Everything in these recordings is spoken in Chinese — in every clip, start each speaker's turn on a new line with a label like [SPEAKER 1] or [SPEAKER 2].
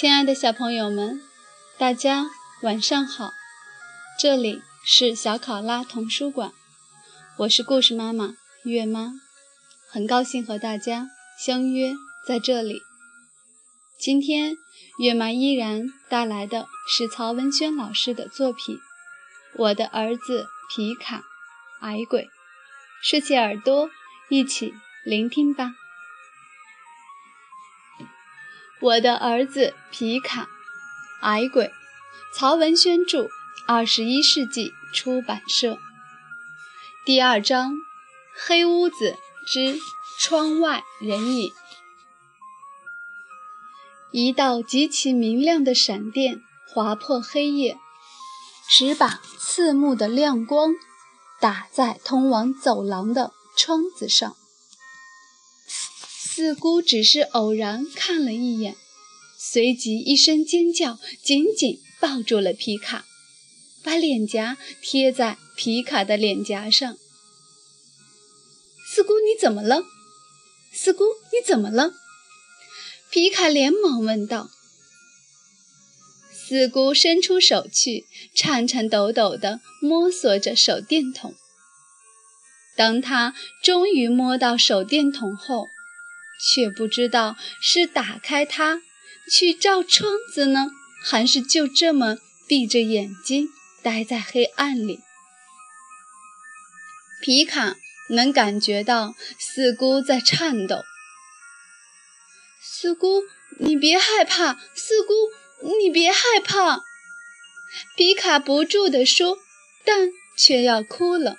[SPEAKER 1] 亲爱的小朋友们，大家晚上好！这里是小考拉童书馆，我是故事妈妈月妈，很高兴和大家相约在这里。今天月妈依然带来的是曹文轩老师的作品《我的儿子皮卡矮鬼》，竖起耳朵，一起聆听吧。我的儿子皮卡，矮鬼，曹文轩著，二十一世纪出版社。第二章：黑屋子之窗外人影。一道极其明亮的闪电划破黑夜，只把刺目的亮光打在通往走廊的窗子上。四姑只是偶然看了一眼，随即一声尖叫，紧紧抱住了皮卡，把脸颊贴在皮卡的脸颊上。四姑，你怎么了？四姑，你怎么了？皮卡连忙问道。四姑伸出手去，颤颤抖抖地摸索着手电筒。当他终于摸到手电筒后，却不知道是打开它去照窗子呢，还是就这么闭着眼睛待在黑暗里。皮卡能感觉到四姑在颤抖。四姑，你别害怕，四姑，你别害怕。皮卡不住地说，但却要哭了。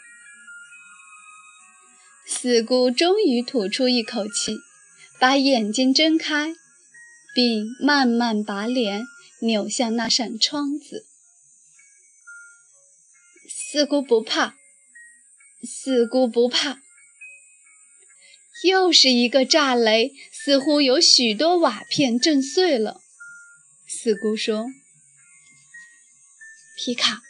[SPEAKER 1] 四姑终于吐出一口气。把眼睛睁开，并慢慢把脸扭向那扇窗子。四姑不怕，四姑不怕。又是一个炸雷，似乎有许多瓦片震碎了。四姑说：“皮卡，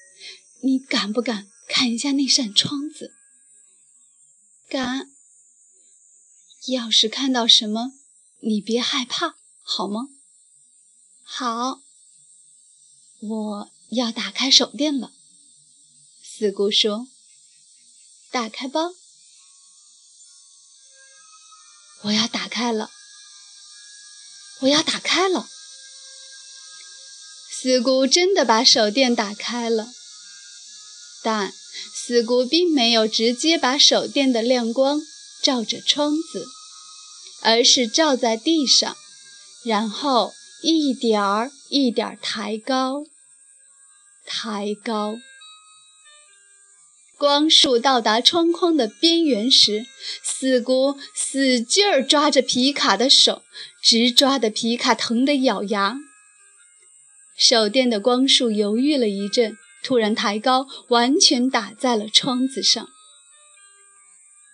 [SPEAKER 1] 你敢不敢看一下那扇窗子？”“敢。”要是看到什么，你别害怕，好吗？好，我要打开手电了。四姑说：“打开吧。”我要打开了，我要打开了。四姑真的把手电打开了，但四姑并没有直接把手电的亮光。照着窗子，而是照在地上，然后一点儿一点儿抬高，抬高。光束到达窗框的边缘时，四姑使劲儿抓着皮卡的手，直抓的皮卡疼得咬牙。手电的光束犹豫了一阵，突然抬高，完全打在了窗子上。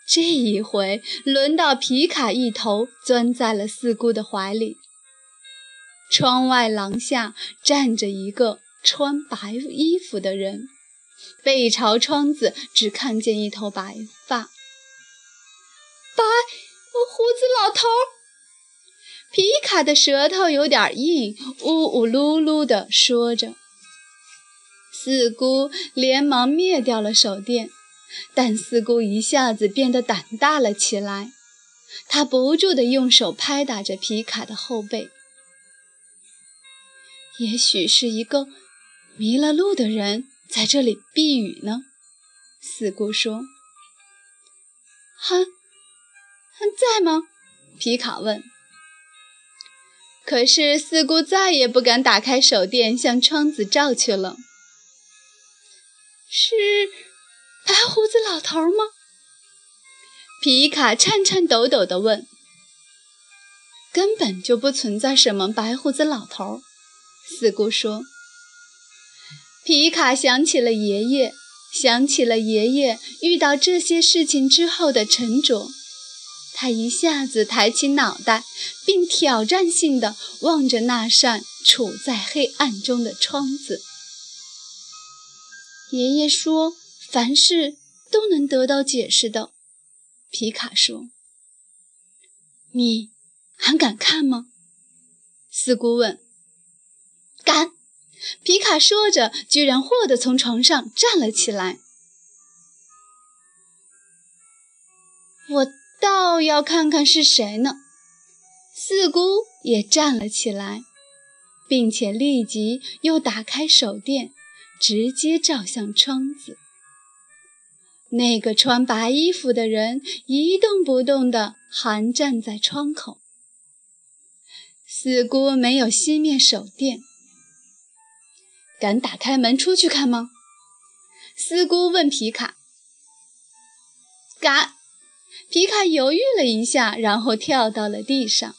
[SPEAKER 1] 这一回轮到皮卡一头钻在了四姑的怀里。窗外廊下站着一个穿白衣服的人，背朝窗子，只看见一头白发。白胡子老头，皮卡的舌头有点硬，呜呜噜噜地说着。四姑连忙灭掉了手电。但四姑一下子变得胆大了起来，她不住地用手拍打着皮卡的后背。也许是一个迷了路的人在这里避雨呢，四姑说。还还在吗？皮卡问。可是四姑再也不敢打开手电向窗子照去了。是。白胡子老头吗？皮卡颤颤抖抖地问。根本就不存在什么白胡子老头，四姑说。皮卡想起了爷爷，想起了爷爷遇到这些事情之后的沉着，他一下子抬起脑袋，并挑战性地望着那扇处在黑暗中的窗子。爷爷说。凡事都能得到解释的，皮卡说：“你还敢看吗？”四姑问。敢！皮卡说着，居然霍地从床上站了起来。我倒要看看是谁呢。四姑也站了起来，并且立即又打开手电，直接照向窗子。那个穿白衣服的人一动不动地寒站在窗口。四姑没有熄灭手电。敢打开门出去看吗？四姑问皮卡。敢。皮卡犹豫了一下，然后跳到了地上。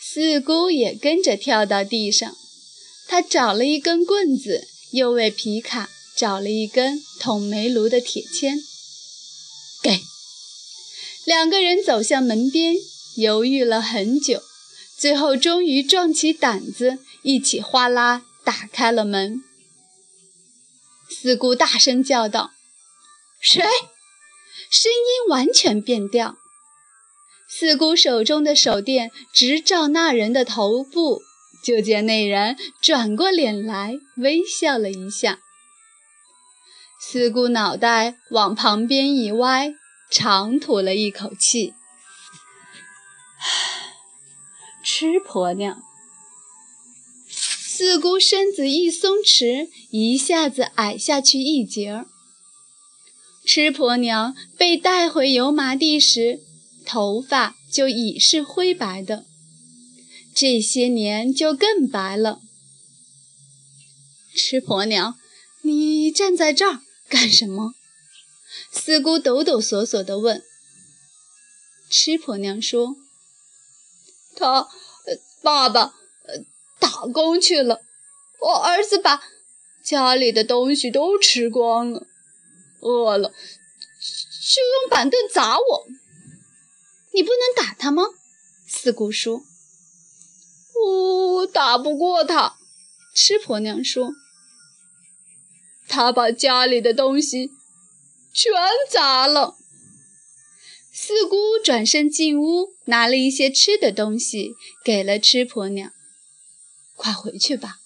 [SPEAKER 1] 四姑也跟着跳到地上。她找了一根棍子，又为皮卡找了一根捅煤炉的铁签。给。两个人走向门边，犹豫了很久，最后终于壮起胆子，一起哗啦打开了门。四姑大声叫道：“谁？”声音完全变调，四姑手中的手电直照那人的头部，就见那人转过脸来，微笑了一下。四姑脑袋往旁边一歪，长吐了一口气：“ 吃婆娘！”四姑身子一松弛，一下子矮下去一截儿。吃婆娘被带回油麻地时，头发就已是灰白的，这些年就更白了。吃婆娘，你站在这儿干什么？四姑抖抖索索地问。吃婆娘说：“他，爸爸，呃打工去了，我儿子把家里的东西都吃光了。”饿了，就用板凳砸我。你不能打他吗？四姑说。我打不过他。吃婆娘说。他把家里的东西全砸了。四姑转身进屋，拿了一些吃的东西给了吃婆娘。快回去吧。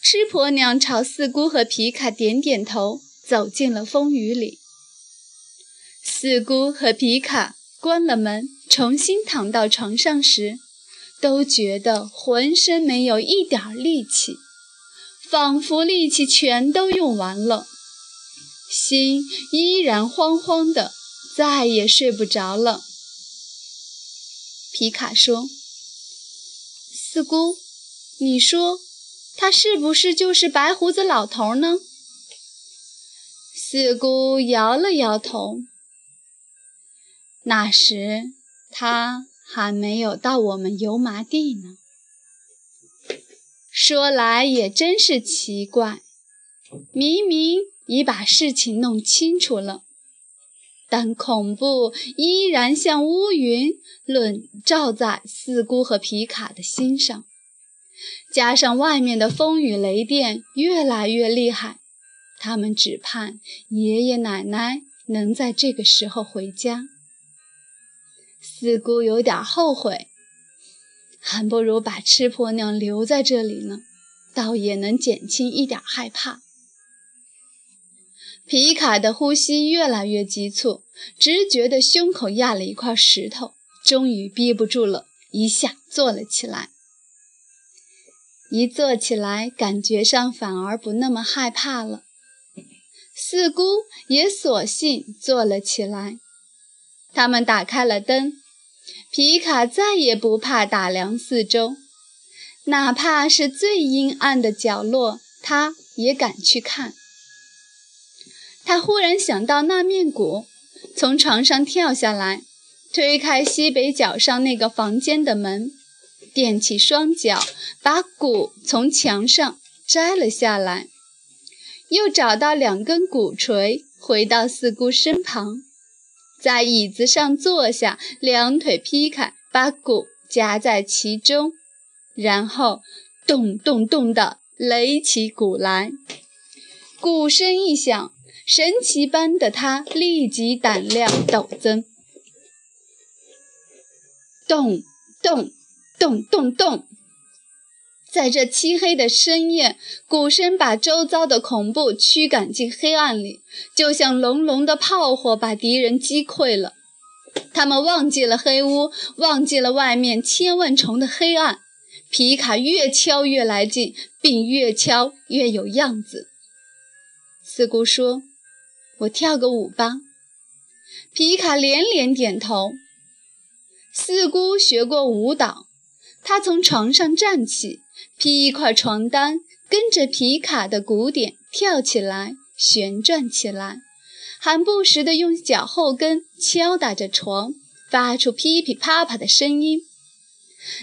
[SPEAKER 1] 吃婆娘朝四姑和皮卡点点头。走进了风雨里，四姑和皮卡关了门，重新躺到床上时，都觉得浑身没有一点力气，仿佛力气全都用完了，心依然慌慌的，再也睡不着了。皮卡说：“四姑，你说他是不是就是白胡子老头呢？”四姑摇了摇头。那时他还没有到我们油麻地呢。说来也真是奇怪，明明已把事情弄清楚了，但恐怖依然像乌云笼罩在四姑和皮卡的心上，加上外面的风雨雷电越来越厉害。他们只盼爷爷奶奶能在这个时候回家。四姑有点后悔，还不如把吃婆娘留在这里呢，倒也能减轻一点害怕。皮卡的呼吸越来越急促，只觉得胸口压了一块石头，终于憋不住了，一下坐了起来。一坐起来，感觉上反而不那么害怕了。四姑也索性坐了起来。他们打开了灯，皮卡再也不怕打量四周，哪怕是最阴暗的角落，他也敢去看。他忽然想到那面鼓，从床上跳下来，推开西北角上那个房间的门，踮起双脚，把鼓从墙上摘了下来。又找到两根鼓槌，回到四姑身旁，在椅子上坐下，两腿劈开，把鼓夹在其中，然后咚咚咚地擂起鼓来。鼓声一响，神奇般的他立即胆量陡增。咚咚咚咚咚。在这漆黑的深夜，鼓声把周遭的恐怖驱赶进黑暗里，就像隆隆的炮火把敌人击溃了。他们忘记了黑屋，忘记了外面千万重的黑暗。皮卡越敲越来劲，并越敲越有样子。四姑说：“我跳个舞吧。”皮卡连连点头。四姑学过舞蹈，她从床上站起。披一块床单，跟着皮卡的鼓点跳起来，旋转起来，还不时地用脚后跟敲打着床，发出噼噼啪啪的声音。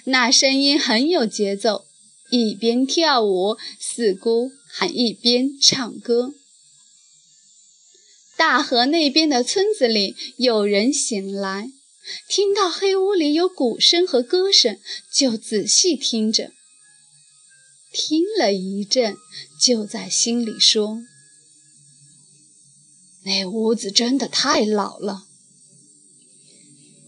[SPEAKER 1] 那声音很有节奏，一边跳舞，四姑还一边唱歌。大河那边的村子里有人醒来，听到黑屋里有鼓声和歌声，就仔细听着。听了一阵，就在心里说：“那屋子真的太老了。”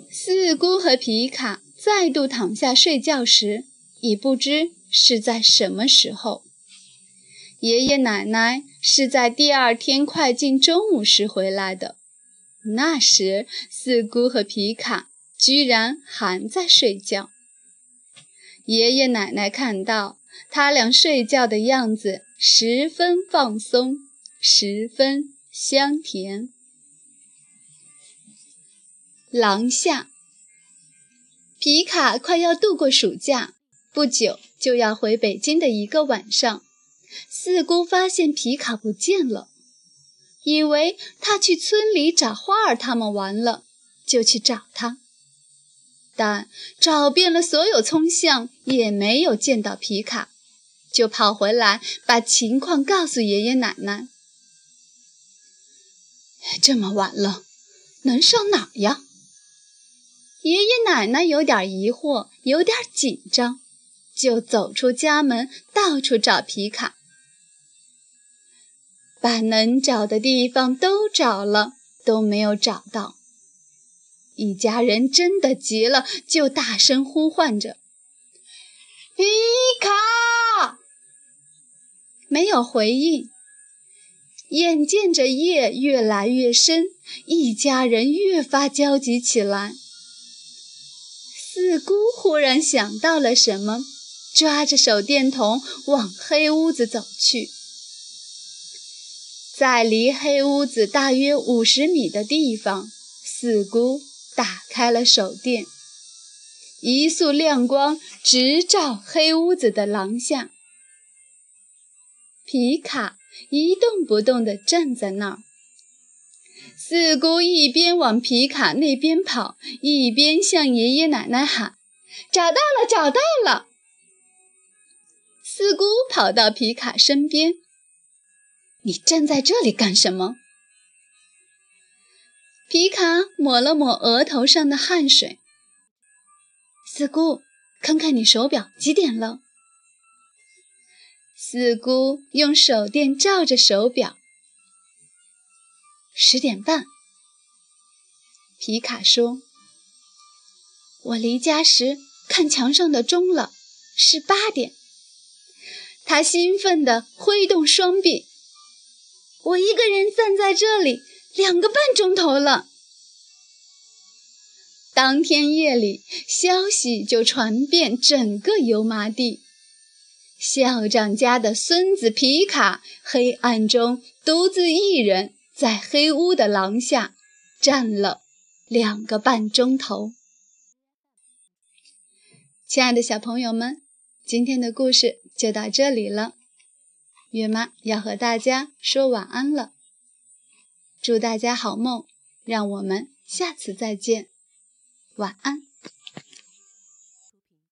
[SPEAKER 1] 四姑和皮卡再度躺下睡觉时，已不知是在什么时候。爷爷奶奶是在第二天快进中午时回来的，那时四姑和皮卡居然还在睡觉。爷爷奶奶看到。他俩睡觉的样子十分放松，十分香甜。廊下，皮卡快要度过暑假，不久就要回北京的一个晚上，四姑发现皮卡不见了，以为他去村里找花儿他们玩了，就去找他。但找遍了所有村巷，也没有见到皮卡，就跑回来把情况告诉爷爷奶奶。这么晚了，能上哪呀？爷爷奶奶有点疑惑，有点紧张，就走出家门，到处找皮卡，把能找的地方都找了，都没有找到。一家人真的急了，就大声呼唤着：“皮卡！”没有回应。眼见着夜越来越深，一家人越发焦急起来。四姑忽然想到了什么，抓着手电筒往黑屋子走去。在离黑屋子大约五十米的地方，四姑。打开了手电，一束亮光直照黑屋子的廊下。皮卡一动不动地站在那儿。四姑一边往皮卡那边跑，一边向爷爷奶奶喊：“找到了，找到了！”四姑跑到皮卡身边：“你站在这里干什么？”皮卡抹了抹额头上的汗水。四姑，看看你手表，几点了？四姑用手电照着手表，十点半。皮卡说：“我离家时看墙上的钟了，是八点。”他兴奋地挥动双臂：“我一个人站在这里。”两个半钟头了。当天夜里，消息就传遍整个油麻地。校长家的孙子皮卡，黑暗中独自一人在黑屋的廊下站了两个半钟头。亲爱的小朋友们，今天的故事就到这里了。月妈要和大家说晚安了。祝大家好梦，让我们下次再见，晚安。